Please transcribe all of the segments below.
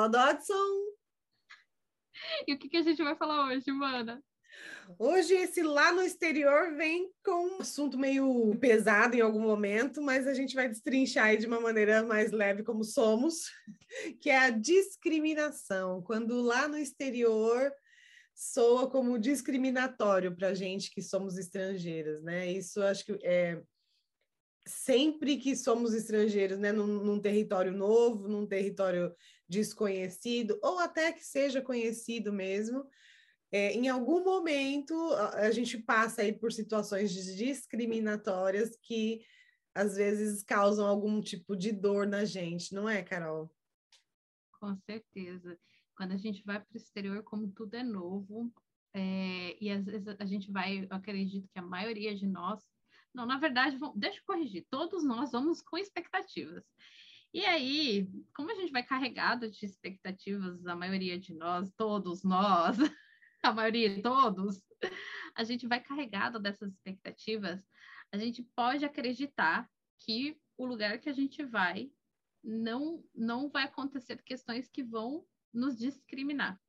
Fala, Dodson! E o que, que a gente vai falar hoje, Mana? Hoje, esse lá no exterior vem com um assunto meio pesado em algum momento, mas a gente vai destrinchar aí de uma maneira mais leve, como somos, que é a discriminação. Quando lá no exterior soa como discriminatório para a gente que somos estrangeiras, né? Isso acho que é sempre que somos estrangeiros, né, num, num, território novo, num território desconhecido, ou até que seja conhecido mesmo, é, em algum momento a, gente passa aí por situações discriminatórias que às vezes causam algum tipo de dor na gente, não é, Carol? Com certeza. Quando a gente vai para o exterior, como tudo é novo, é, e às vezes a gente vai, eu acredito que a maioria de nós não, na verdade, vamos, deixa eu corrigir. Todos nós vamos com expectativas. E aí, como a gente vai carregado de expectativas, a maioria de nós, todos nós, a maioria de todos, a gente vai carregado dessas expectativas, a gente pode acreditar que o lugar que a gente vai não não vai acontecer questões que vão nos discriminar.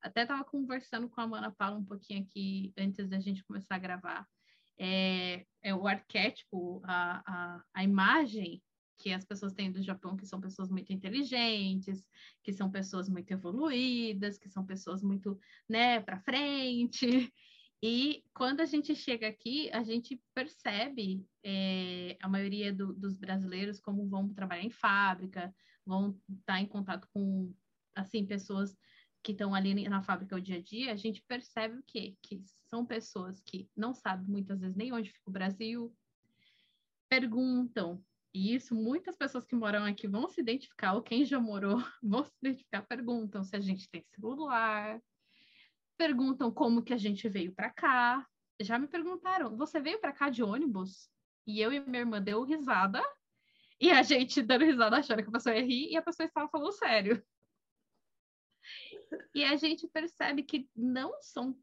Até estava conversando com a Mana Paula um pouquinho aqui antes da gente começar a gravar é, é o arquétipo, a, a, a imagem que as pessoas têm do Japão, que são pessoas muito inteligentes, que são pessoas muito evoluídas, que são pessoas muito, né, para frente. E quando a gente chega aqui, a gente percebe é, a maioria do, dos brasileiros como vão trabalhar em fábrica, vão estar em contato com, assim, pessoas que estão ali na fábrica o dia a dia, a gente percebe o quê? Que são pessoas que não sabem muitas vezes nem onde fica o Brasil, perguntam, e isso muitas pessoas que moram aqui vão se identificar, ou quem já morou vão se identificar, perguntam se a gente tem celular, perguntam como que a gente veio para cá. Já me perguntaram, você veio para cá de ônibus? E eu e minha irmã deu risada, e a gente dando risada achando que a pessoa ia rir, e a pessoa estava falando sério. E a gente percebe que não são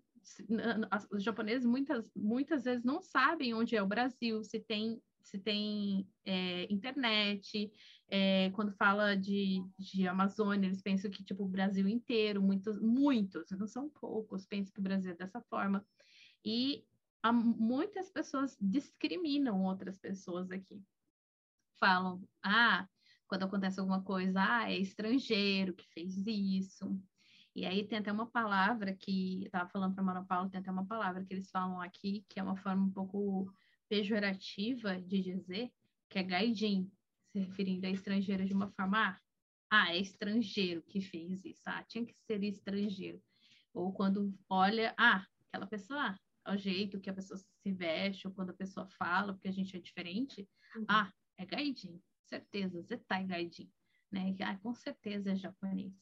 os japoneses muitas muitas vezes não sabem onde é o Brasil, se tem se tem é, internet, é, quando fala de, de Amazônia, eles pensam que, tipo, o Brasil inteiro, muitos, muitos, não são poucos, pensam que o Brasil é dessa forma. E há, muitas pessoas discriminam outras pessoas aqui. Falam, ah, quando acontece alguma coisa, ah, é estrangeiro que fez isso, e aí tem até uma palavra que, estava falando para a Mara Paula, tem até uma palavra que eles falam aqui, que é uma forma um pouco pejorativa de dizer, que é gaijin, se referindo a estrangeiro de uma forma, ah, é estrangeiro que fez isso, ah, tinha que ser estrangeiro. Ou quando olha, ah, aquela pessoa, ah, o jeito que a pessoa se veste, ou quando a pessoa fala, porque a gente é diferente, uhum. ah, é gaijin, certeza, zetai gaijin, né? Ah, com certeza é japonês.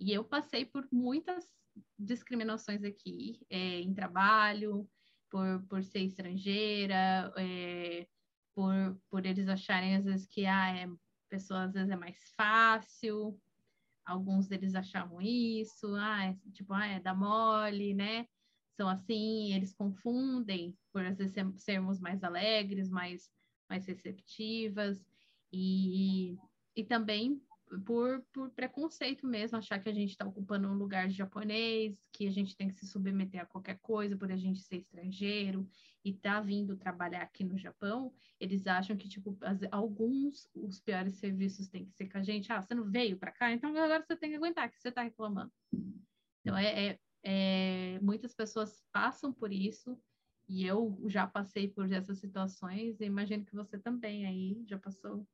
E eu passei por muitas discriminações aqui, é, em trabalho, por, por ser estrangeira, é, por, por eles acharem às vezes que ah, é, pessoa às vezes é mais fácil, alguns deles achavam isso, ah, é, tipo, ah, é da mole, né? São assim, eles confundem por às vezes sermos mais alegres, mais, mais receptivas, e, e também por, por preconceito mesmo, achar que a gente está ocupando um lugar de japonês, que a gente tem que se submeter a qualquer coisa por a gente ser estrangeiro e tá vindo trabalhar aqui no Japão, eles acham que, tipo, as, alguns, os piores serviços têm que ser com a gente. Ah, você não veio para cá, então agora você tem que aguentar, que você está reclamando. Então, é, é, é, muitas pessoas passam por isso, e eu já passei por essas situações, e imagino que você também aí já passou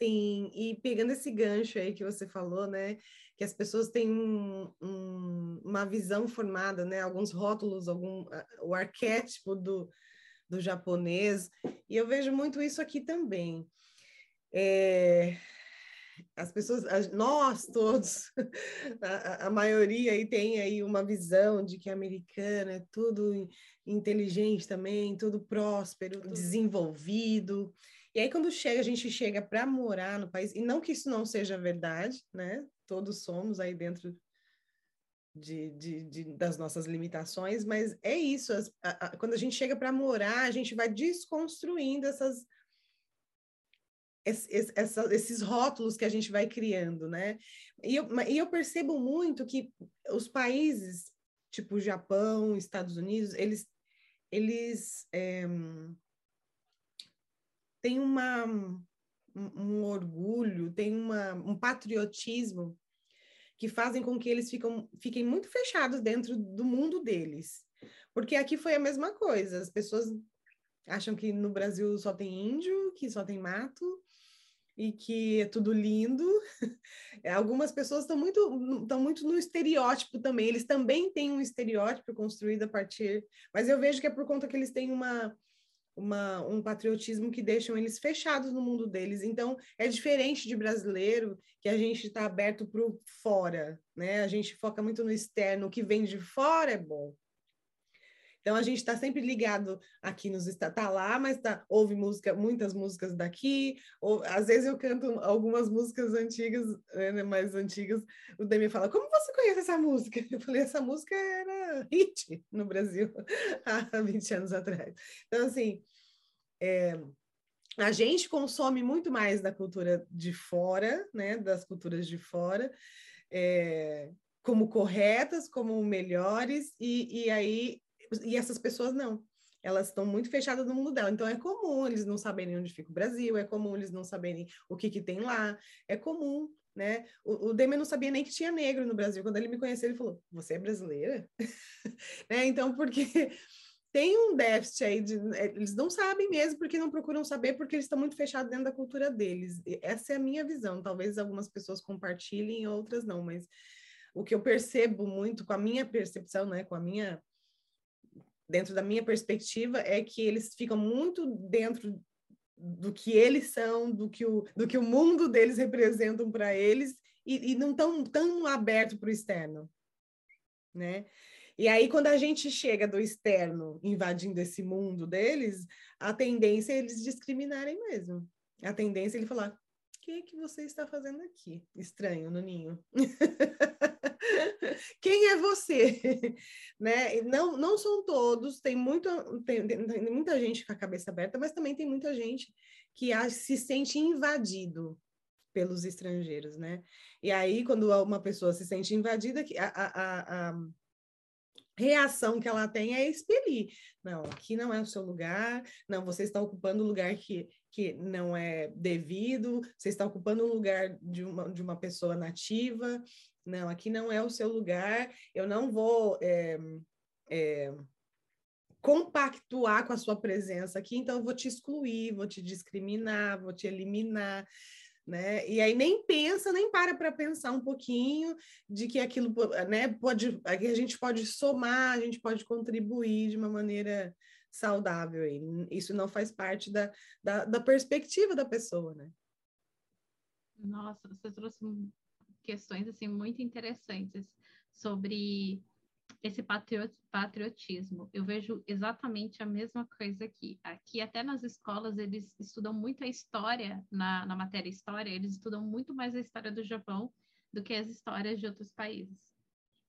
Sim, e pegando esse gancho aí que você falou, né, que as pessoas têm um, um, uma visão formada, né, alguns rótulos, algum, o arquétipo do, do japonês, e eu vejo muito isso aqui também. É, as pessoas, nós todos, a, a, maioria aí tem aí uma visão de que americano é tudo inteligente também, tudo próspero, desenvolvido, e aí, quando chega, a gente chega para morar no país, e não que isso não seja verdade, né? Todos somos aí dentro de, de, de das nossas limitações, mas é isso. As, a, a, quando a gente chega para morar, a gente vai desconstruindo essas, essa, esses rótulos que a gente vai criando, né? E eu, e eu percebo muito que os países, tipo Japão, Estados Unidos, eles, eles é, têm uma, um, um orgulho, têm uma, um patriotismo que fazem com que eles ficam, fiquem muito fechados dentro do mundo deles. Porque aqui foi a mesma coisa, as pessoas acham que no Brasil só tem índio, que só tem mato, e que é tudo lindo. Algumas pessoas estão muito, estão muito no estereótipo também. Eles também têm um estereótipo construído a partir, mas eu vejo que é por conta que eles têm uma, uma, um patriotismo que deixam eles fechados no mundo deles. Então, é diferente de brasileiro, que a gente está aberto para o fora, né? A gente foca muito no externo, o que vem de fora é bom. Então a gente está sempre ligado aqui nos está tá lá, mas tá, ouve música, muitas músicas daqui. Ou, às vezes eu canto algumas músicas antigas, né, mais antigas. O Demi fala: "Como você conhece essa música?" Eu falei: "Essa música era hit no Brasil há 20 anos atrás". Então assim, é, a gente consome muito mais da cultura de fora, né, das culturas de fora. É, como corretas, como melhores, e, e aí e essas pessoas não. Elas estão muito fechadas no mundo dela. Então é comum eles não saberem onde fica o Brasil, é comum eles não saberem o que, que tem lá, é comum, né? O, o Demian não sabia nem que tinha negro no Brasil. Quando ele me conheceu, ele falou: Você é brasileira? né? Então, porque tem um déficit aí de. É, eles não sabem mesmo porque não procuram saber, porque eles estão muito fechados dentro da cultura deles. Essa é a minha visão. Talvez algumas pessoas compartilhem, outras não, mas o que eu percebo muito com a minha percepção, né, com a minha dentro da minha perspectiva, é que eles ficam muito dentro do que eles são, do que o, do que o mundo deles representam para eles, e, e, não tão, tão aberto para o externo, né? E aí, quando a gente chega do externo invadindo esse mundo deles, a tendência é eles discriminarem mesmo. A tendência é ele falar: o que, que você está fazendo aqui? Estranho, no ninho. Quem é você? né? Não, não são todos, tem, muito, tem, tem, muita gente com a cabeça aberta, mas também tem muita gente que se sente invadido pelos estrangeiros, né? E aí, quando uma pessoa se sente invadida, a, a, a reação que ela tem é expelir. Não, aqui não é o seu lugar, não, você está ocupando um lugar que, que não é devido, você está ocupando um lugar de uma, de uma pessoa nativa, não, aqui não é o seu lugar, eu não vou é, é, compactuar com a sua presença aqui, então eu vou te excluir, vou te discriminar, vou te eliminar. Né? E aí nem pensa, nem para para pensar um pouquinho de que aquilo né, pode, a gente pode somar, a gente pode contribuir de uma maneira saudável. Isso não faz parte da, da, da perspectiva da pessoa, né? Nossa, você trouxe questões assim muito interessantes sobre esse patriotismo. Eu vejo exatamente a mesma coisa aqui. Aqui, até nas escolas, eles estudam muito a história, na, na matéria história, eles estudam muito mais a história do Japão do que as histórias de outros países.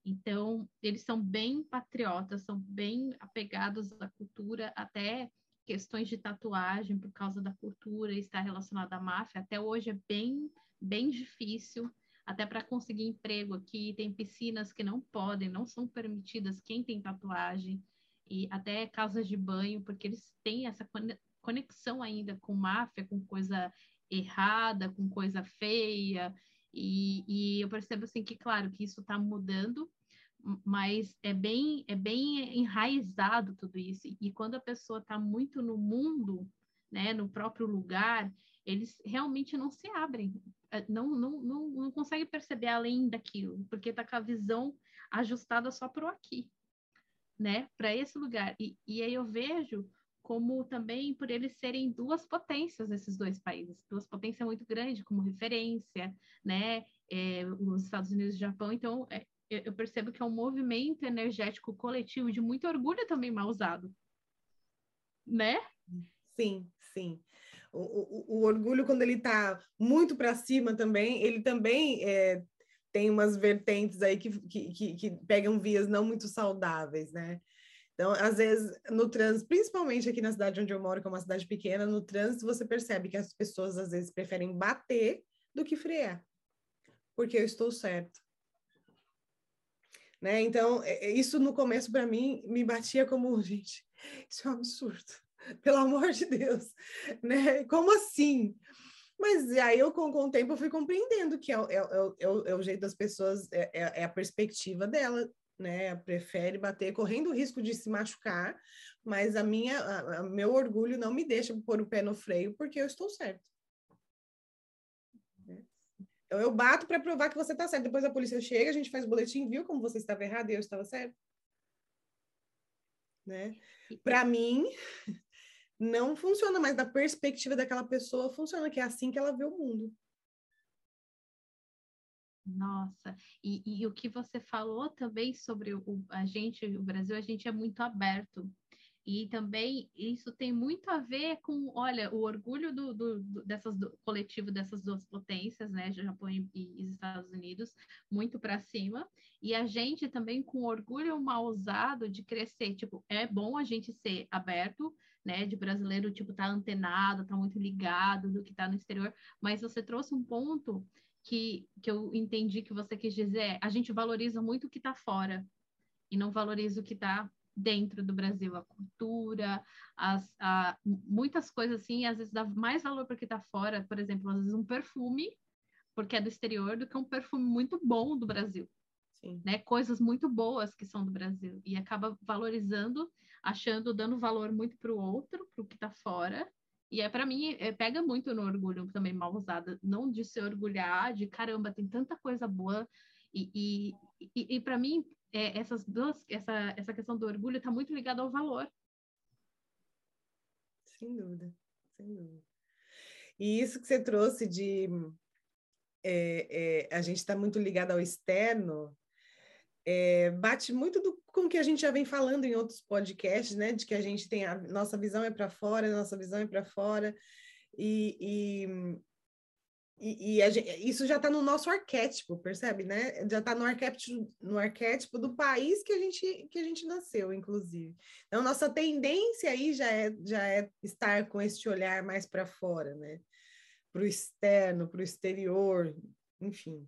Então, eles são bem patriotas, são bem apegados à cultura, até questões de tatuagem por causa da cultura estar relacionada à máfia. Até hoje é bem, bem difícil até para conseguir emprego aqui, tem piscinas que não podem, não são permitidas quem tem tatuagem, e até casas de banho, porque eles têm essa conexão ainda com máfia, com coisa errada, com coisa feia, e, e eu percebo assim que, claro, que isso está mudando, mas é bem, é bem enraizado tudo isso, e quando a pessoa está muito no mundo, né, no próprio lugar, eles realmente não se abrem, não, não, não, não consegue perceber além daquilo, porque está com a visão ajustada só para o aqui, né? Para esse lugar. E, e aí eu vejo como também por eles serem duas potências, esses dois países, duas potências muito grandes como referência, né? É, os Estados Unidos e o Japão. Então, é, eu percebo que é um movimento energético coletivo de muito orgulho também mal usado, né? Sim, sim o, o, orgulho, quando ele está muito para cima também, ele também é, tem umas vertentes aí que, que, que, que, pegam vias não muito saudáveis, né? Então, às vezes, no trânsito, principalmente aqui na cidade onde eu moro, que é uma cidade pequena, no trânsito você percebe que as pessoas às vezes preferem bater do que frear, porque eu estou certo. Né? Então, é, é, isso no começo para mim me batia como, gente, isso é um absurdo, pelo amor de Deus, né? Como assim? Mas aí eu, com, com o tempo, eu fui compreendendo que é, é, é, é o jeito das pessoas, é, é, a perspectiva dela, né? Prefere bater correndo o risco de se machucar, mas a minha, a, a meu orgulho não me deixa pôr o pé no freio porque eu estou certo. Então, eu bato para provar que você está certo. Depois a polícia chega, a gente faz o boletim, viu como você estava errado e eu estava certo? Né? Para mim, não funciona, mas da perspectiva daquela pessoa funciona, que é assim que ela vê o mundo. Nossa, e, e o que você falou também sobre o, a gente, o Brasil, a gente é muito aberto. E também isso tem muito a ver com, olha, o orgulho do, do, do dessas do, coletivo dessas duas potências, né, Japão e, e Estados Unidos, muito para cima. E a gente também com orgulho mal usado de crescer. Tipo, é bom a gente ser aberto, né, de brasileiro, tipo, tá antenado, tá muito ligado do que tá no exterior. Mas você trouxe um ponto que, que eu entendi que você quis dizer, é, a gente valoriza muito o que tá fora e não valoriza o que tá dentro do Brasil, a cultura, as, a, muitas coisas assim, às vezes dá mais valor para que está fora, por exemplo, às vezes um perfume, porque é do exterior, do que um perfume muito bom do Brasil. Sim. Né? Coisas muito boas que são do Brasil. E acaba valorizando, achando, dando valor muito para o outro, para o que está fora. E é para mim, é, pega muito no orgulho também mal usada, não de se orgulhar, de caramba, tem tanta coisa boa. E, e, e, e para mim, é, essas duas, essa, essa questão do orgulho está muito ligada ao valor. Sem dúvida, sem dúvida. E isso que você trouxe de é, é, a gente está muito ligado ao externo, é, bate muito do, com o que a gente já vem falando em outros podcasts, né? De que a gente tem a nossa visão é para fora, nossa visão é para fora, e, e, e, e gente, isso já está no nosso arquétipo, percebe, né? Já está no arquétipo, no arquétipo do país que a gente que a gente nasceu, inclusive. Então, nossa tendência aí já é, já é estar com este olhar mais para fora, né? Para o externo, para o exterior, enfim.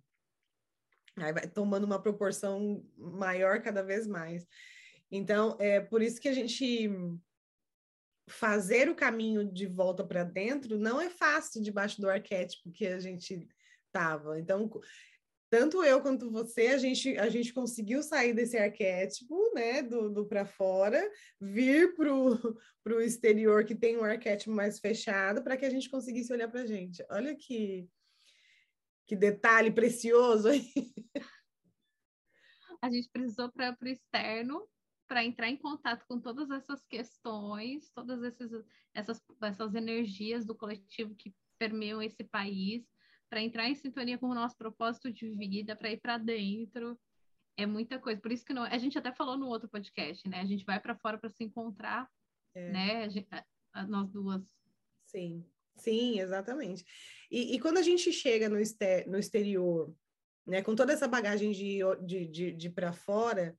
Aí vai tomando uma proporção maior cada vez mais. Então, é por isso que a gente fazer o caminho de volta para dentro não é fácil debaixo do arquétipo que a gente estava. Então, tanto eu quanto você, a gente, a gente conseguiu sair desse arquétipo, né, do, do para fora, vir para o exterior que tem um arquétipo mais fechado, para que a gente conseguisse olhar para a gente. Olha que, que detalhe precioso aí. A gente precisou para o externo para entrar em contato com todas essas questões, todas essas, essas, essas energias do coletivo que permeiam esse país, para entrar em sintonia com o nosso propósito de vida, para ir para dentro. É muita coisa. Por isso que não, a gente até falou no outro podcast, né? A gente vai para fora para se encontrar, é. né? Gente, nós duas. Sim, sim, exatamente. E, e quando a gente chega no, exter, no exterior, né, com toda essa bagagem de, de, de, de para fora,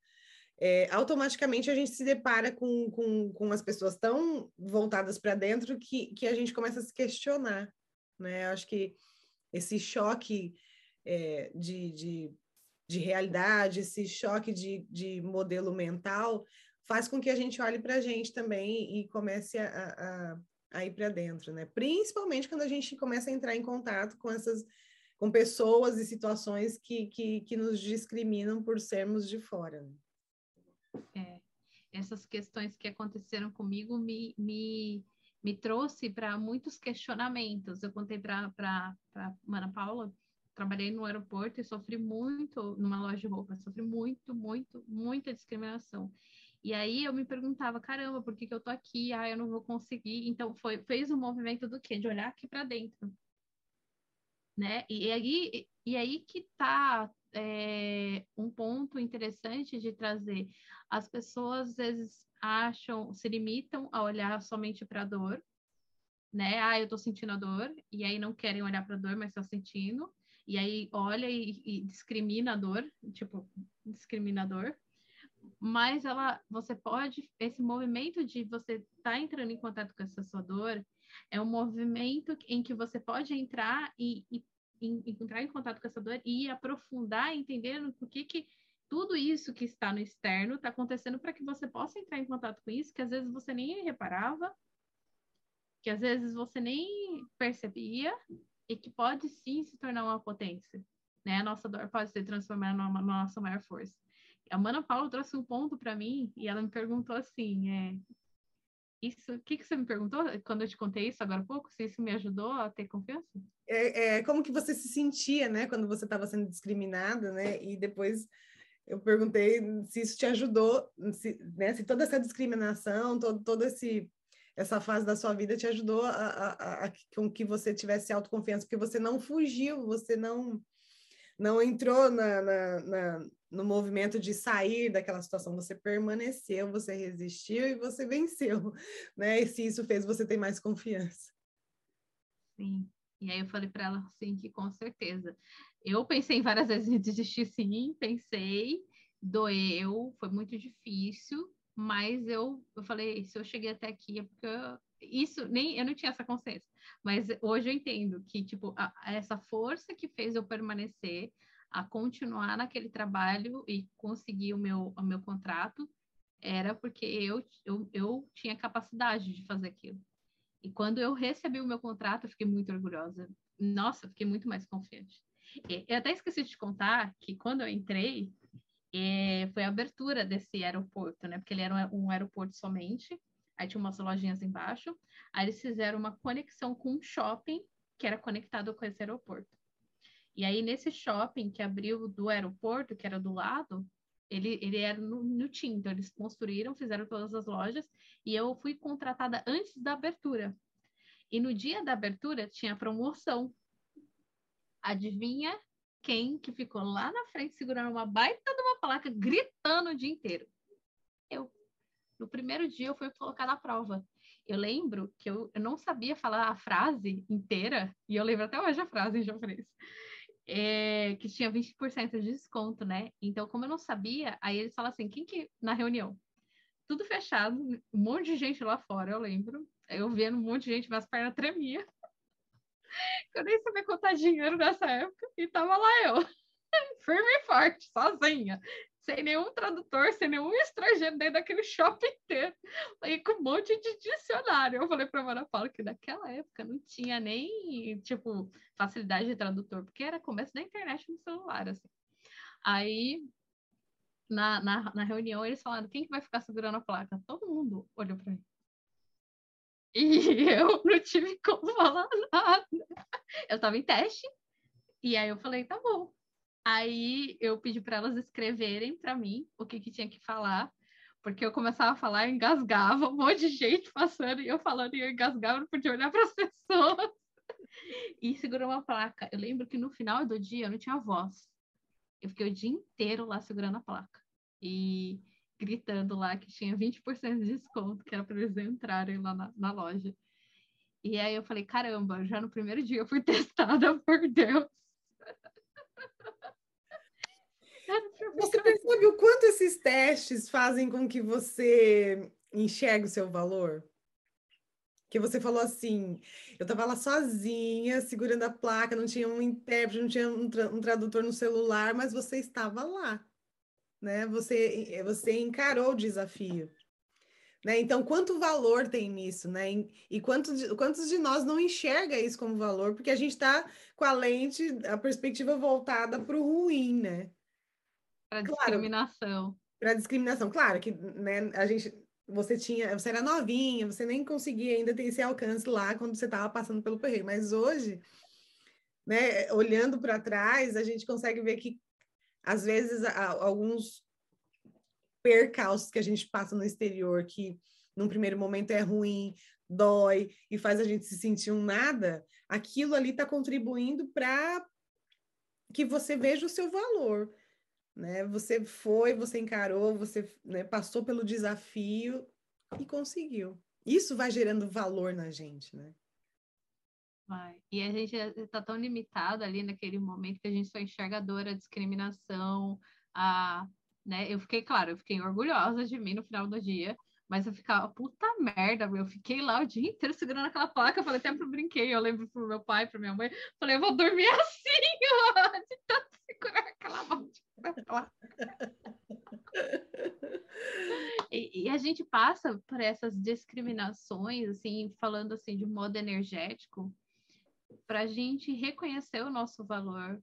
é, automaticamente a gente se depara com, com, com as pessoas tão voltadas para dentro que, que a gente começa a se questionar, né? Acho que esse choque é, de, de, de realidade, esse choque de, de modelo mental faz com que a gente olhe para a gente também e comece a, a, a ir para dentro, né? Principalmente quando a gente começa a entrar em contato com essas com pessoas e situações que, que, que nos discriminam por sermos de fora. Né? É, essas questões que aconteceram comigo me, me, me trouxe para muitos questionamentos. Eu contei para a Ana Paula, trabalhei no aeroporto e sofri muito, numa loja de roupa, sofri muito, muito, muita discriminação. E aí eu me perguntava, caramba, por que, que eu tô aqui? Ah, eu não vou conseguir. Então foi, fez um movimento do quê? De olhar aqui para dentro. Né? E, e aí, e aí que tá é, um ponto interessante de trazer. As pessoas às vezes acham, se limitam a olhar somente para a dor, né? Ah, eu estou sentindo a dor, e aí não querem olhar para a dor, mas estão sentindo, e aí olha e, e discrimina a dor, tipo, discriminador. Mas ela, você pode, esse movimento de você estar tá entrando em contato com essa sua dor, é um movimento em que você pode entrar e, e, e entrar em contato com essa dor e aprofundar, entendendo por que que tudo isso que está no externo está acontecendo para que você possa entrar em contato com isso, que às vezes você nem reparava, que às vezes você nem percebia e que pode sim se tornar uma potência. Né? A nossa dor pode se transformar numa, numa nossa maior força. A Mana Paula trouxe um ponto para mim e ela me perguntou assim: é, isso, o que, que você me perguntou quando eu te contei isso agora há pouco? Se isso me ajudou a ter confiança? É, é como que você se sentia, né, quando você estava sendo discriminada, né? E depois eu perguntei se isso te ajudou, se, né, se toda essa discriminação, todo, todo esse essa fase da sua vida te ajudou a, a, a, com que você tivesse autoconfiança, porque você não fugiu, você não não entrou na, na, na, no movimento de sair daquela situação, você permaneceu, você resistiu e você venceu, né? E se isso fez você ter mais confiança. Sim. E aí eu falei para ela assim que com certeza eu pensei várias vezes em desistir, sim, pensei, doeu, foi muito difícil, mas eu, eu falei, se eu cheguei até aqui é porque eu, isso nem eu não tinha essa consciência, mas hoje eu entendo que tipo a, essa força que fez eu permanecer a continuar naquele trabalho e conseguir o meu o meu contrato era porque eu, eu, eu tinha capacidade de fazer aquilo. E quando eu recebi o meu contrato, eu fiquei muito orgulhosa. Nossa, eu fiquei muito mais confiante. Eu até esqueci de contar que quando eu entrei, é, foi a abertura desse aeroporto, né? Porque ele era um aeroporto somente, aí tinha umas lojinhas embaixo, aí eles fizeram uma conexão com um shopping que era conectado com esse aeroporto. E aí, nesse shopping que abriu do aeroporto, que era do lado, ele, ele era no, no TIM, então eles construíram, fizeram todas as lojas, e eu fui contratada antes da abertura. E no dia da abertura tinha promoção Adivinha quem que ficou lá na frente segurando uma baita de uma placa, gritando o dia inteiro? Eu. No primeiro dia eu fui colocar na prova. Eu lembro que eu, eu não sabia falar a frase inteira, e eu lembro até hoje a frase em japonês, é, que tinha 20% de desconto, né? Então, como eu não sabia, aí eles falam assim, quem que, na reunião, tudo fechado, um monte de gente lá fora, eu lembro, eu vendo um monte de gente, minhas pernas tremiam. Eu nem sabia contar dinheiro nessa época e tava lá eu, firme e forte, sozinha, sem nenhum tradutor, sem nenhum estrangeiro dentro daquele shopping inteiro, e com um monte de dicionário. Eu falei para Mara Paula que naquela época não tinha nem, tipo, facilidade de tradutor, porque era começo da internet no celular, assim. Aí, na, na, na reunião, eles falaram, quem que vai ficar segurando a placa? Todo mundo olhou para mim. E eu não tive como falar nada. Eu estava em teste, e aí eu falei, tá bom. Aí eu pedi para elas escreverem para mim o que, que tinha que falar, porque eu começava a falar, engasgava, um monte de gente passando, e eu falando, e eu engasgava, não podia olhar para as pessoas. E segurou uma placa. Eu lembro que no final do dia eu não tinha voz. Eu fiquei o dia inteiro lá segurando a placa. E gritando lá que tinha 20% de desconto, que era para eles entrarem lá na, na, loja. E aí eu falei, caramba, já no primeiro dia eu fui testada por Deus. Você percebe o quanto esses testes fazem com que você enxergue o seu valor? Que você falou assim, eu estava lá sozinha, segurando a placa, não tinha um intérprete, não tinha um, tra um tradutor no celular, mas você estava lá né? Você, eh, você encarou o desafio. Né? Então, quanto valor tem nisso, né? E quantos de, quantos de nós não enxerga isso como valor, porque a gente está com a lente, a perspectiva voltada para o ruim, né? Para discriminação. Para discriminação, claro que né, a gente, você tinha, você era novinha, você nem conseguia ainda ter esse alcance lá quando você estava passando pelo perreio, mas hoje, né, olhando para trás, a gente consegue ver que às vezes, alguns percalços que a gente passa no exterior, que num primeiro momento é ruim, dói e faz a gente se sentir um nada, aquilo ali está contribuindo para que você veja o seu valor. Né? Você foi, você encarou, você né, passou pelo desafio e conseguiu. Isso vai gerando valor na gente, né? Vai. E a gente está tão limitado ali naquele momento que a gente só enxerga a dor, a discriminação, a, né? Eu fiquei, claro, eu fiquei orgulhosa de mim no final do dia, mas eu ficava, puta merda, eu fiquei lá o dia inteiro segurando aquela placa, eu falei até pro brinquei, eu lembro pro meu pai, pra minha mãe, falei, eu vou dormir assim, ó, de tanto segurar aquela placa. E, e, a gente passa por essas discriminações, assim, falando assim de modo energético, para a gente reconhecer o nosso valor.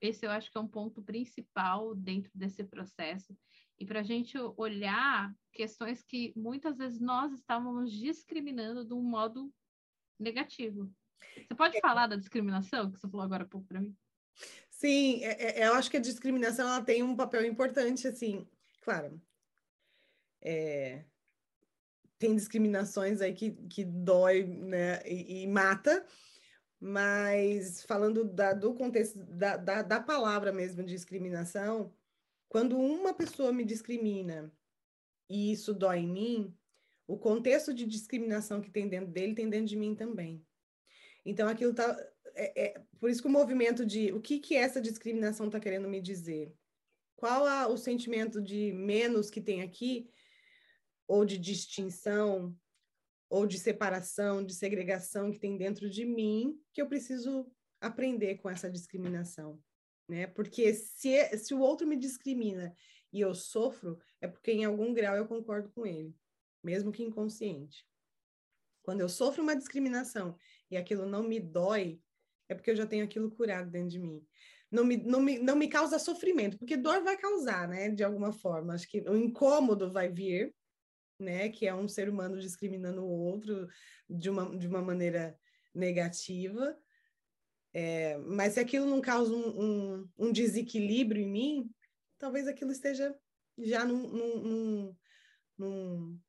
Esse eu acho que é um ponto principal dentro desse processo. E para a gente olhar questões que muitas vezes nós estávamos discriminando de um modo negativo. Você pode é. falar da discriminação que você falou agora há pouco para mim? Sim, é, é, eu acho que a discriminação ela tem um papel importante, assim, claro, é, tem discriminações aí que, que dói né, e, e mata, mas falando da, do contexto da, da, da palavra mesmo discriminação, quando uma pessoa me discrimina e isso dói em mim, o contexto de discriminação que tem dentro dele tem dentro de mim também. Então, aquilo tá. É, é, por isso que o movimento de o que, que essa discriminação está querendo me dizer? Qual a, o sentimento de menos que tem aqui ou de distinção, ou de separação, de segregação que tem dentro de mim, que eu preciso aprender com essa discriminação, né? Porque se, se o outro me discrimina e eu sofro, é porque em algum grau eu concordo com ele, mesmo que inconsciente. Quando eu sofro uma discriminação e aquilo não me dói, é porque eu já tenho aquilo curado dentro de mim. Não me, não me, não me causa sofrimento, porque dor vai causar, né? De alguma forma. Acho que o incômodo vai vir, né, que é um ser humano discriminando o outro de uma, de uma maneira negativa. É, mas se aquilo não causa um, um, um, desequilíbrio em mim, talvez aquilo esteja já num, num, num, num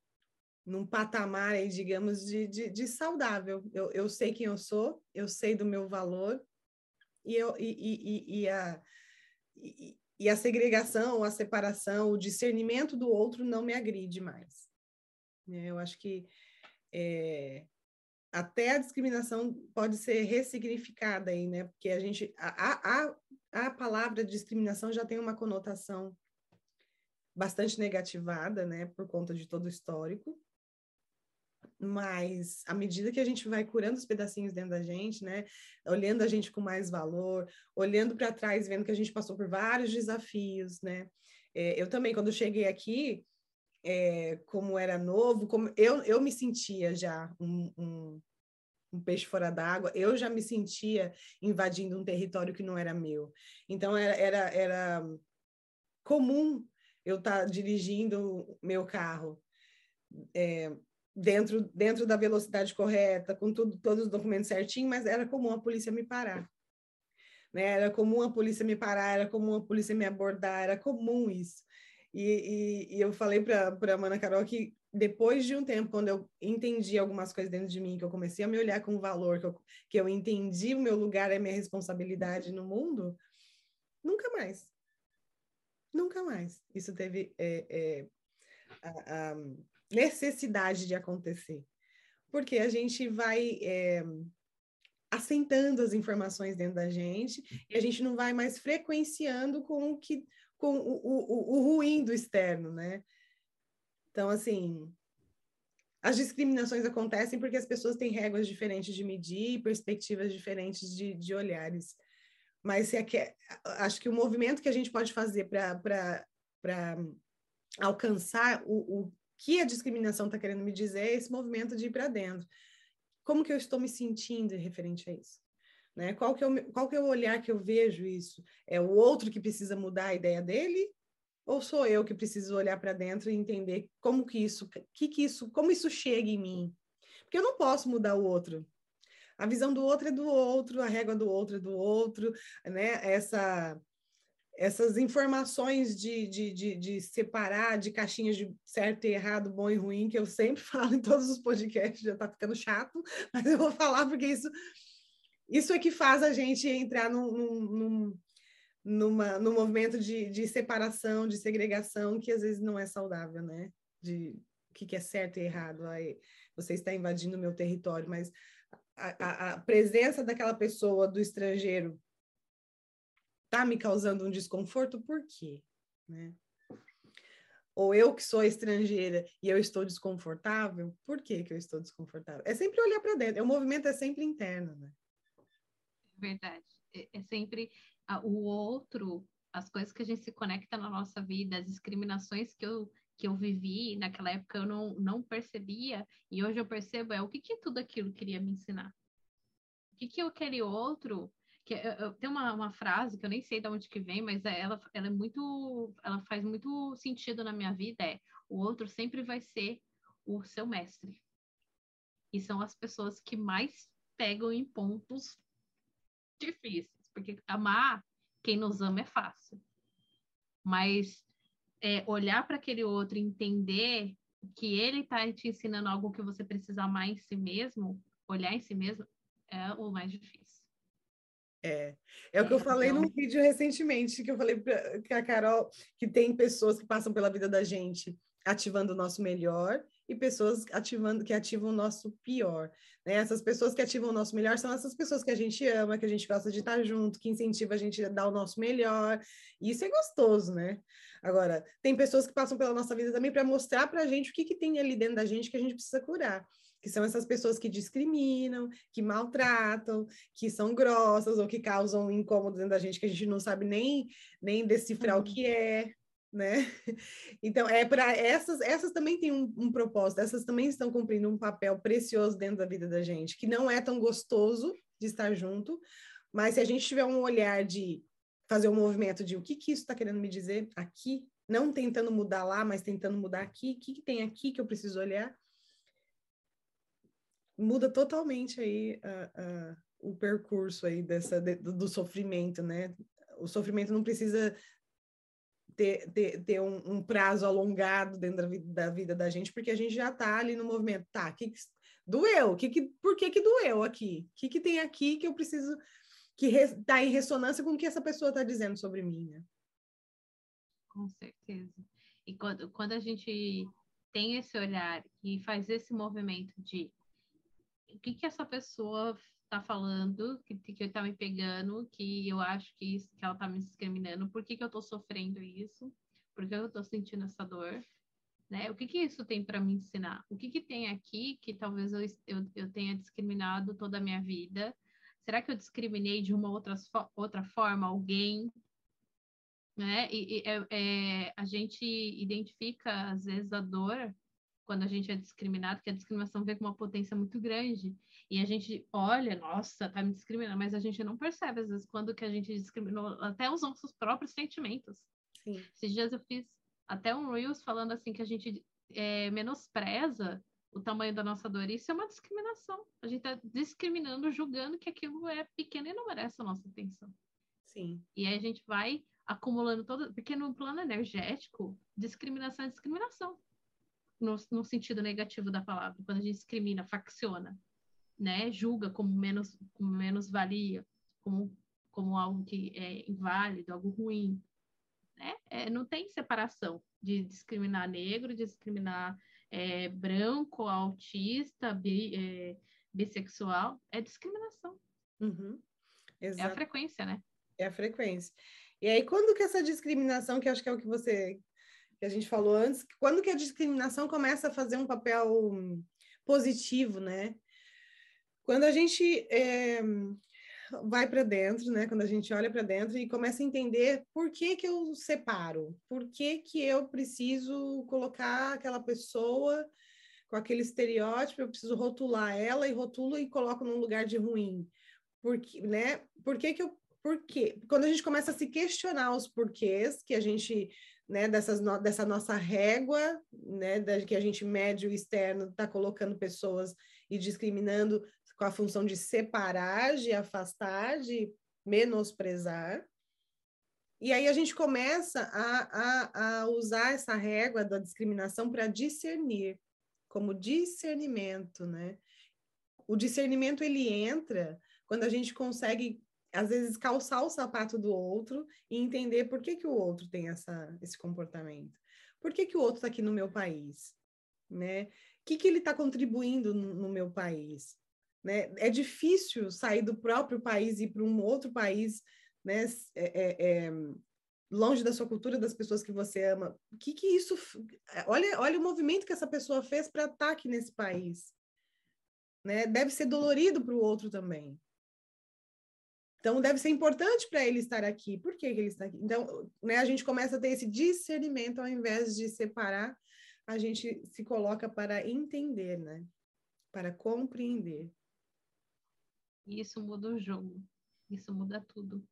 patamar, aí, digamos, de, de, de, saudável. Eu, eu sei quem eu sou, eu sei do meu valor, e, eu, e, e, e a, e, e a segregação, a separação, o discernimento do outro não me agride mais. Né? Eu acho que é, até a discriminação pode ser ressignificada aí, né? Porque a gente a, a, a palavra discriminação já tem uma conotação bastante negativada, né? Por conta de todo o histórico. Mas à medida que a gente vai curando os pedacinhos dentro da gente, né? Olhando a gente com mais valor, olhando para trás, vendo que a gente passou por vários desafios, né? É, eu também, quando cheguei aqui, é, como era novo, como eu, eu me sentia já um, um, um peixe fora d'água, eu já me sentia invadindo um território que não era meu. Então era, era, era comum eu estar tá dirigindo meu carro é, dentro, dentro da velocidade correta, com tudo, todos os documentos certinhos, mas era comum a polícia me parar. Né? Era comum a polícia me parar, era comum a polícia me abordar, era comum isso. E, e, e eu falei para a Mana Carol que depois de um tempo, quando eu entendi algumas coisas dentro de mim, que eu comecei a me olhar com valor, que eu, que eu entendi o meu lugar, a minha responsabilidade no mundo, nunca mais. Nunca mais. Isso teve é, é, a, a, necessidade de acontecer. Porque a gente vai é, assentando as informações dentro da gente e a gente não vai mais frequenciando com o que com o, o, o ruim do externo, né? Então, assim, as discriminações acontecem porque as pessoas têm réguas diferentes de medir, perspectivas diferentes de, de olhares. Mas se é, acho que o movimento que a gente pode fazer para alcançar o, o que a discriminação está querendo me dizer é esse movimento de ir para dentro. Como que eu estou me sentindo referente a isso? Né? Qual, que é o, qual que é o olhar que eu vejo isso? É o outro que precisa mudar a ideia dele? Ou sou eu que preciso olhar para dentro e entender como que isso, que que isso, como isso chega em mim? Porque eu não posso mudar o outro. A visão do outro é do outro, a régua do outro é do outro, né? Essa, essas informações de, de, de, de, separar de caixinhas de certo e errado, bom e ruim, que eu sempre falo em todos os podcasts, já está ficando chato, mas eu vou falar porque isso isso é que faz a gente entrar num, num, numa, num movimento de, de separação, de segregação, que às vezes não é saudável, né? De o que, que é certo e errado. Aí, você está invadindo o meu território, mas a, a, a presença daquela pessoa, do estrangeiro, está me causando um desconforto, por quê? Né? ou eu que sou estrangeira e eu estou desconfortável, por que, que eu estou desconfortável? É sempre olhar para dentro, o movimento é sempre interno, né? Verdade. É, é sempre o outro, as coisas que a gente se conecta na nossa vida, as discriminações que eu, que eu vivi naquela época eu não, não percebia, e hoje eu percebo é o que, que tudo aquilo queria me ensinar. O que, que aquele outro que eu, tem uma, uma frase que eu nem sei de onde que vem, mas é, ela, ela é muito, ela faz muito sentido na minha vida, é o outro sempre vai ser o seu mestre. E são as pessoas que mais pegam em pontos difíceis, porque amar quem nos ama é fácil. Mas é, olhar para aquele outro entender que ele está te ensinando algo que você precisa amar em si mesmo, olhar em si mesmo, é o mais difícil. É, é o que eu falei num vídeo recentemente, que eu falei para a Carol que tem pessoas que passam pela vida da gente ativando o nosso melhor e pessoas ativando que ativam o nosso pior. Né? Essas pessoas que ativam o nosso melhor são essas pessoas que a gente ama, que a gente gosta de estar junto, que incentiva a gente a dar o nosso melhor. E isso é gostoso, né? Agora, tem pessoas que passam pela nossa vida também para mostrar para a gente o que, que tem ali dentro da gente que a gente precisa curar que são essas pessoas que discriminam, que maltratam, que são grossas ou que causam incômodo dentro da gente que a gente não sabe nem, nem decifrar uhum. o que é, né? Então, é para essas, essas também têm um, um, propósito, essas também estão cumprindo um papel precioso dentro da vida da gente, que não é tão gostoso de estar junto, mas se a gente tiver um olhar de fazer um movimento de o que que isso está querendo me dizer aqui, não tentando mudar lá, mas tentando mudar aqui, o que, que tem aqui que eu preciso olhar, muda totalmente aí uh, uh, o percurso aí dessa, de, do sofrimento, né? O sofrimento não precisa ter, ter, ter um, um, prazo alongado dentro da vida, da vida, da gente, porque a gente já está ali no movimento. Tá, que, que doeu? Que, que, por que, que doeu aqui? O que, que tem aqui que eu preciso que está em ressonância com o que essa pessoa está dizendo sobre mim, né? Com certeza. E quando, quando a gente tem esse olhar e faz esse movimento de o que que essa pessoa tá falando, que, que tá me pegando, que eu acho que, isso, que ela tá me discriminando, por que que eu tô sofrendo isso, por que eu tô sentindo essa dor, né? O que que isso tem para me ensinar? O que que tem aqui que talvez eu, eu, eu tenha discriminado toda a minha vida? Será que eu discriminei de uma outra, outra forma alguém? Né? E, e é, é, a gente identifica, às vezes, a dor quando a gente é discriminado, que a discriminação vem com uma potência muito grande. E a gente olha, nossa, tá me discriminando, mas a gente não percebe, às vezes, quando que a gente discriminou até os nossos próprios sentimentos. Sim. Esses dias eu fiz até um Reels falando assim que a gente é, menospreza o tamanho da nossa dor. Isso é uma discriminação. A gente está discriminando, julgando que aquilo é pequeno e não merece a nossa atenção. Sim. E aí a gente vai acumulando todo. Porque no plano energético, discriminação é discriminação no, no sentido negativo da palavra, quando a gente discrimina, facciona, né, julga como menos, como menos valia, como, como algo que é inválido, algo ruim, né? É, não tem separação de discriminar negro, de discriminar é, branco, autista, bi, é, bissexual, é discriminação. Uhum. É a frequência, né? É a frequência. E aí, quando que essa discriminação, que acho que é o que você que a gente falou antes, quando que a discriminação começa a fazer um papel positivo, né? Quando a gente é, vai para dentro, né? Quando a gente olha para dentro e começa a entender por que que eu separo, por que que eu preciso colocar aquela pessoa com aquele estereótipo, eu preciso rotular ela e rotulo e coloco num lugar de ruim. Porque, né? Por que que eu por quê? Quando a gente começa a se questionar os porquês que a gente né, dessas no, dessa nossa régua, né, da, que a gente mede o externo, está colocando pessoas e discriminando com a função de separar, de afastar, de menosprezar. E aí a gente começa a, a, a usar essa régua da discriminação para discernir, como discernimento, né? O discernimento ele entra quando a gente consegue às vezes calçar o sapato do outro e entender por que, que o outro tem essa, esse comportamento. Por que, que o outro está aqui no meu país? Né? O que, que ele está contribuindo no, no, meu país? Né? É difícil sair do próprio país e ir para um outro país, né? É, é, é, longe da sua cultura, das pessoas que você ama. O que que isso... Olha, olha o movimento que essa pessoa fez para estar aqui nesse país. Né? Deve ser dolorido para o outro também. Então, deve ser importante para ele estar aqui. Por que, que ele está aqui? Então, né, a gente começa a ter esse discernimento, ao invés de separar, a gente se coloca para entender, né? Para compreender. Isso muda o jogo. Isso muda tudo.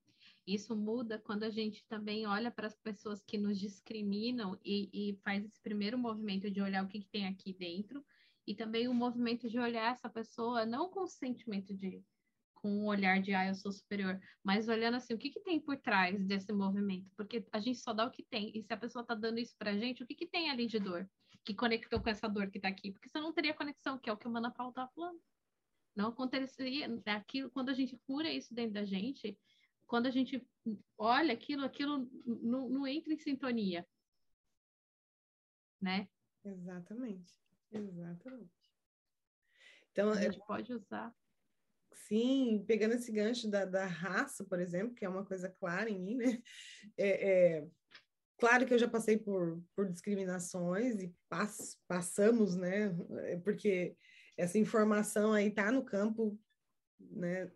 Isso muda quando a gente também olha para as pessoas que nos discriminam e, e, faz esse primeiro movimento de olhar o que, que tem aqui dentro, e também o movimento de olhar essa pessoa não com o sentimento de com um olhar de ah, eu sou superior, mas olhando assim, o que, que tem por trás desse movimento? Porque a gente só dá o que tem, e se a pessoa está dando isso pra gente, o que, que tem ali de dor? Que conectou com essa dor que está aqui? Porque você não teria conexão, que é o que o Mana Paula tá falando. Não aconteceria aquilo quando a gente cura isso dentro da gente, quando a gente olha aquilo, aquilo não, não entra em sintonia. Né? Exatamente. Exatamente. Então, a gente é... pode usar Sim, pegando esse gancho da, da raça, por exemplo, que é uma coisa clara em mim, né? É, é, claro que eu já passei por, por discriminações e pass, passamos, né? É, porque essa informação aí tá no campo, né?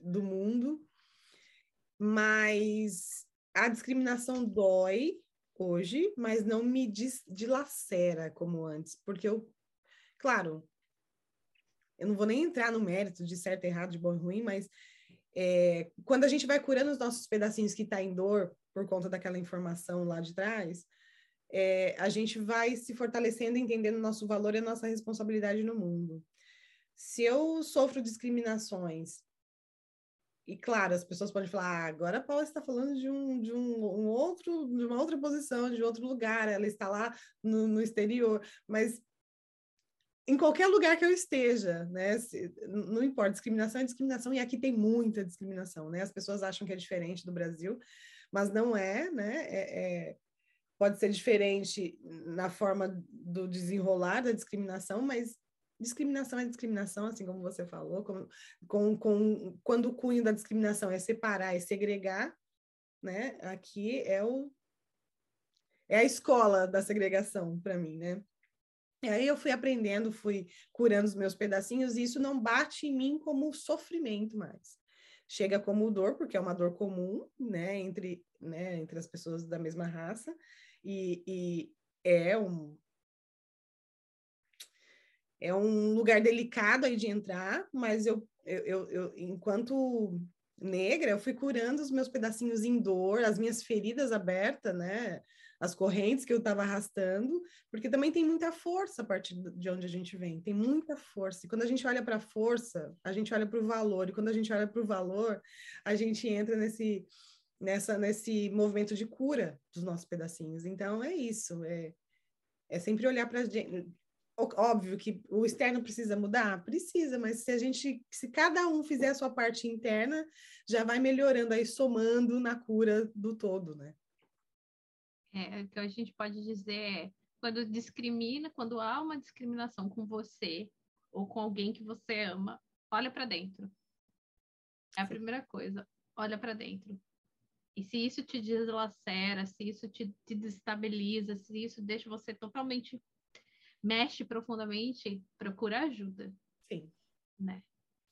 Do mundo, mas a discriminação dói hoje, mas não me dilacera como antes, porque eu, claro, eu não vou nem entrar no mérito de certo, errado, de bom e ruim, mas é, quando a gente vai curando os nossos pedacinhos que está em dor por conta daquela informação lá de trás, é, a gente vai se fortalecendo, entendendo o nosso valor e a nossa responsabilidade no mundo. Se eu sofro discriminações, e claro, as pessoas podem falar, ah, agora a Paula está falando de um, de um, um, outro, de uma outra posição, de outro lugar, ela está lá no, no exterior, mas em qualquer lugar que eu esteja, né? Se, não importa, discriminação é discriminação, e aqui tem muita discriminação, né? As pessoas acham que é diferente do Brasil, mas não é, né? É, é, pode ser diferente na forma do desenrolar da discriminação, mas discriminação é discriminação, assim como você falou, com, com, com, quando o cunho da discriminação é separar e segregar, né? Aqui é o é a escola da segregação para mim, né? E aí eu fui aprendendo, fui curando os meus pedacinhos, e isso não bate em mim como sofrimento mais. Chega como dor, porque é uma dor comum, né, entre, né, entre as pessoas da mesma raça, e, e é um é um lugar delicado aí de entrar, mas eu, eu, eu, eu enquanto negra, eu fui curando os meus pedacinhos em dor, as minhas feridas abertas, né? As correntes que eu estava arrastando, porque também tem muita força a partir de onde a gente vem, tem muita força. E quando a gente olha para a força, a gente olha para o valor, e quando a gente olha para o valor, a gente entra nesse, nessa, nesse movimento de cura dos nossos pedacinhos. Então, é isso, é, é sempre olhar para. Óbvio que o externo precisa mudar? Precisa, mas se a gente, se cada um fizer a sua parte interna, já vai melhorando aí, somando na cura do todo, né? É, o que a gente pode dizer é, quando discrimina, quando há uma discriminação com você ou com alguém que você ama, olha para dentro. É a primeira coisa, olha para dentro. E se isso te deslacera, se isso te, te desestabiliza, se isso deixa você totalmente mexe profundamente, procura ajuda. Sim. Né?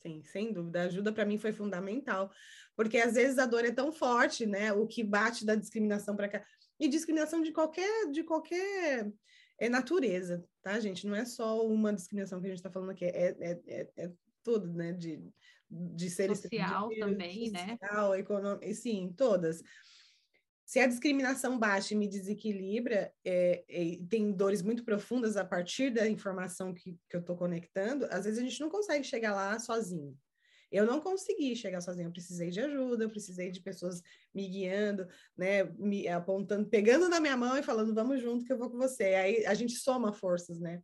Sim, sem dúvida. A ajuda para mim foi fundamental, porque às vezes a dor é tão forte, né? O que bate da discriminação para cá e discriminação de qualquer, de qualquer é, natureza, tá, gente? Não é só uma discriminação que a gente está falando aqui, é, é, é, é tudo, né? De, de ser social também, né? social, né? econômico, sim, todas. Se a discriminação baixa e me desequilibra, é, é, tem dores muito profundas a partir da informação que, que eu estou conectando, às vezes a gente não consegue chegar lá sozinho. Eu não consegui chegar sozinha, eu precisei de ajuda, eu precisei de pessoas me guiando, né, me apontando, pegando na minha mão e falando, vamos junto que eu vou com você. Aí a gente soma forças, né?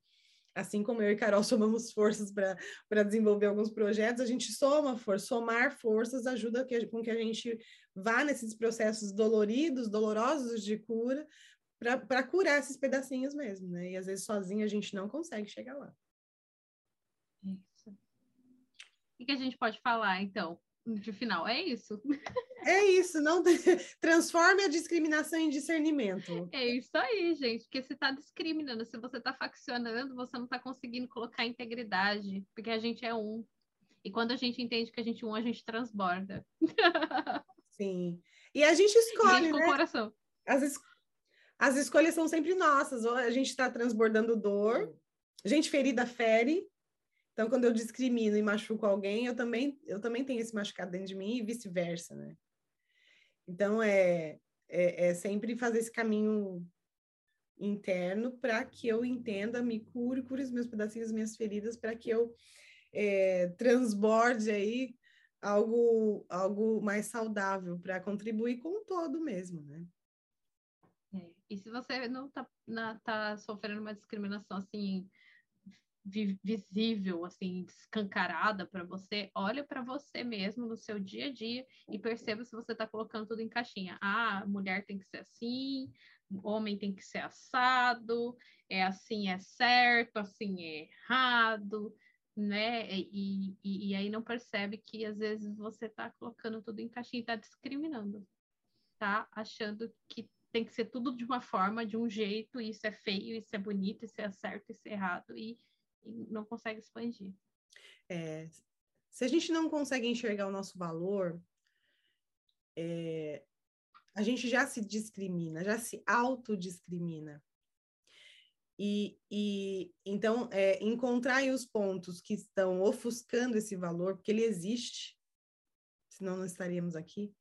Assim como eu e Carol somamos forças para desenvolver alguns projetos, a gente soma forças, somar forças ajuda que, com que a gente vá nesses processos doloridos, dolorosos de cura, para curar esses pedacinhos mesmo, né? E às vezes sozinha a gente não consegue chegar lá. O que a gente pode falar, então, de final? É isso. É isso, não transforme a discriminação em discernimento. É isso aí, gente, porque você está discriminando, se você está faccionando, você não está conseguindo colocar integridade, porque a gente é um. E quando a gente entende que a gente é um, a gente transborda. Sim. E a gente escolhe, com né? coração. As, es... as escolhas são sempre nossas. Ou a gente está transbordando dor, gente ferida fere, então, quando eu discrimino e machuco alguém, eu também, eu também tenho esse machucado dentro de mim e vice-versa, né? Então, é, é, é, sempre fazer esse caminho interno para que eu entenda, me cure, cure os meus pedacinhos, as minhas feridas, para que eu é, transborde aí algo, algo mais saudável para contribuir com o todo mesmo, né? É. E se você não está tá sofrendo uma discriminação assim visível, assim, escancarada para você, olha para você mesmo no seu dia a dia e perceba se você está colocando tudo em caixinha. Ah, mulher tem que ser assim, homem tem que ser assado, é assim é certo, assim é errado, né? E, e, e aí não percebe que às vezes você está colocando tudo em caixinha e está discriminando, tá? Achando que tem que ser tudo de uma forma, de um jeito, isso é feio, isso é bonito, isso é certo, isso é errado. E e não consegue expandir. É, se a gente não consegue enxergar o nosso valor, é, a gente já se discrimina, já se autodiscrimina. E, e então, é, encontrar os pontos que estão ofuscando esse valor, porque ele existe, senão não estaríamos aqui.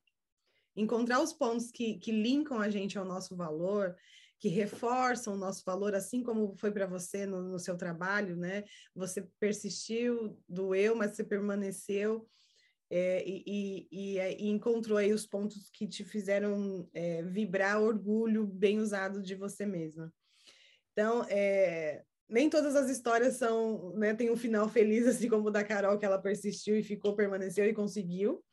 Encontrar os pontos que, que linkam a gente ao nosso valor, que reforçam o nosso valor, assim como foi para você no, no, seu trabalho, né? Você persistiu, doeu, mas você permaneceu é, e, e, e, encontrou aí os pontos que te fizeram é, vibrar orgulho bem usado de você mesma. Então, é, nem todas as histórias são, né, tem um final feliz, assim como o da Carol, que ela persistiu e ficou, permaneceu e conseguiu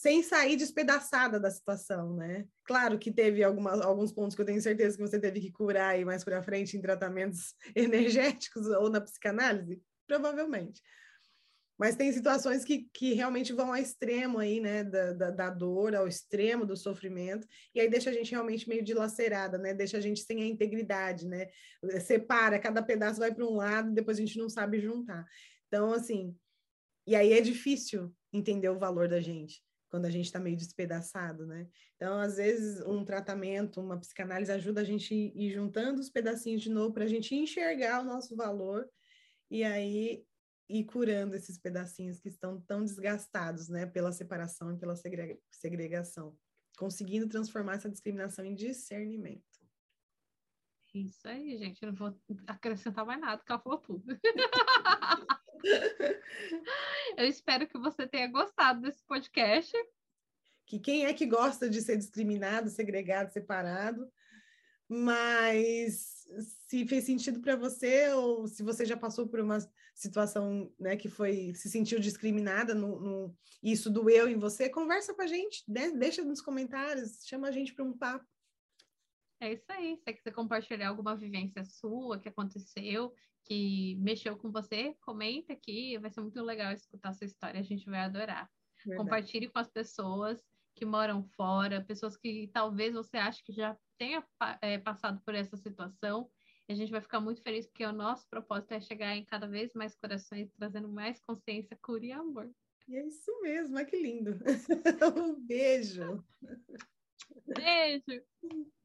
sem sair despedaçada da situação, né? Claro que teve algumas, alguns pontos que eu tenho certeza que você teve que curar aí mais para frente em tratamentos energéticos ou na psicanálise, provavelmente. Mas tem situações que, que realmente vão ao extremo aí, né, da, da, da, dor, ao extremo do sofrimento, e aí deixa a gente realmente meio dilacerada, né, deixa a gente sem a integridade, né, separa, cada pedaço vai para um lado, depois a gente não sabe juntar. Então, assim, e aí é difícil entender o valor da gente quando a gente está meio despedaçado, né? Então, às vezes, um tratamento, uma psicanálise ajuda a gente a ir juntando os pedacinhos de novo para a gente enxergar o nosso valor e aí ir curando esses pedacinhos que estão tão desgastados, né? Pela separação e pela segregação, conseguindo transformar essa discriminação em discernimento. Isso aí, gente. Eu não vou acrescentar mais nada, porque ela falou tudo. Eu espero que você tenha gostado desse podcast. Que quem é que gosta de ser discriminado, segregado, separado? Mas se fez sentido para você ou se você já passou por uma situação, né, que foi se sentiu discriminada no, no isso doeu em você, conversa com a gente, né? deixa nos comentários, chama a gente para um papo. É isso aí. Se você quiser compartilhar alguma vivência sua que aconteceu, que mexeu com você, comenta aqui. Vai ser muito legal escutar sua história. A gente vai adorar. Verdade. Compartilhe com as pessoas que moram fora, pessoas que talvez você ache que já tenha é, passado por essa situação. E a gente vai ficar muito feliz porque o nosso propósito é chegar em cada vez mais corações, trazendo mais consciência, cura e amor. E é isso mesmo, que lindo. um beijo. Beijo.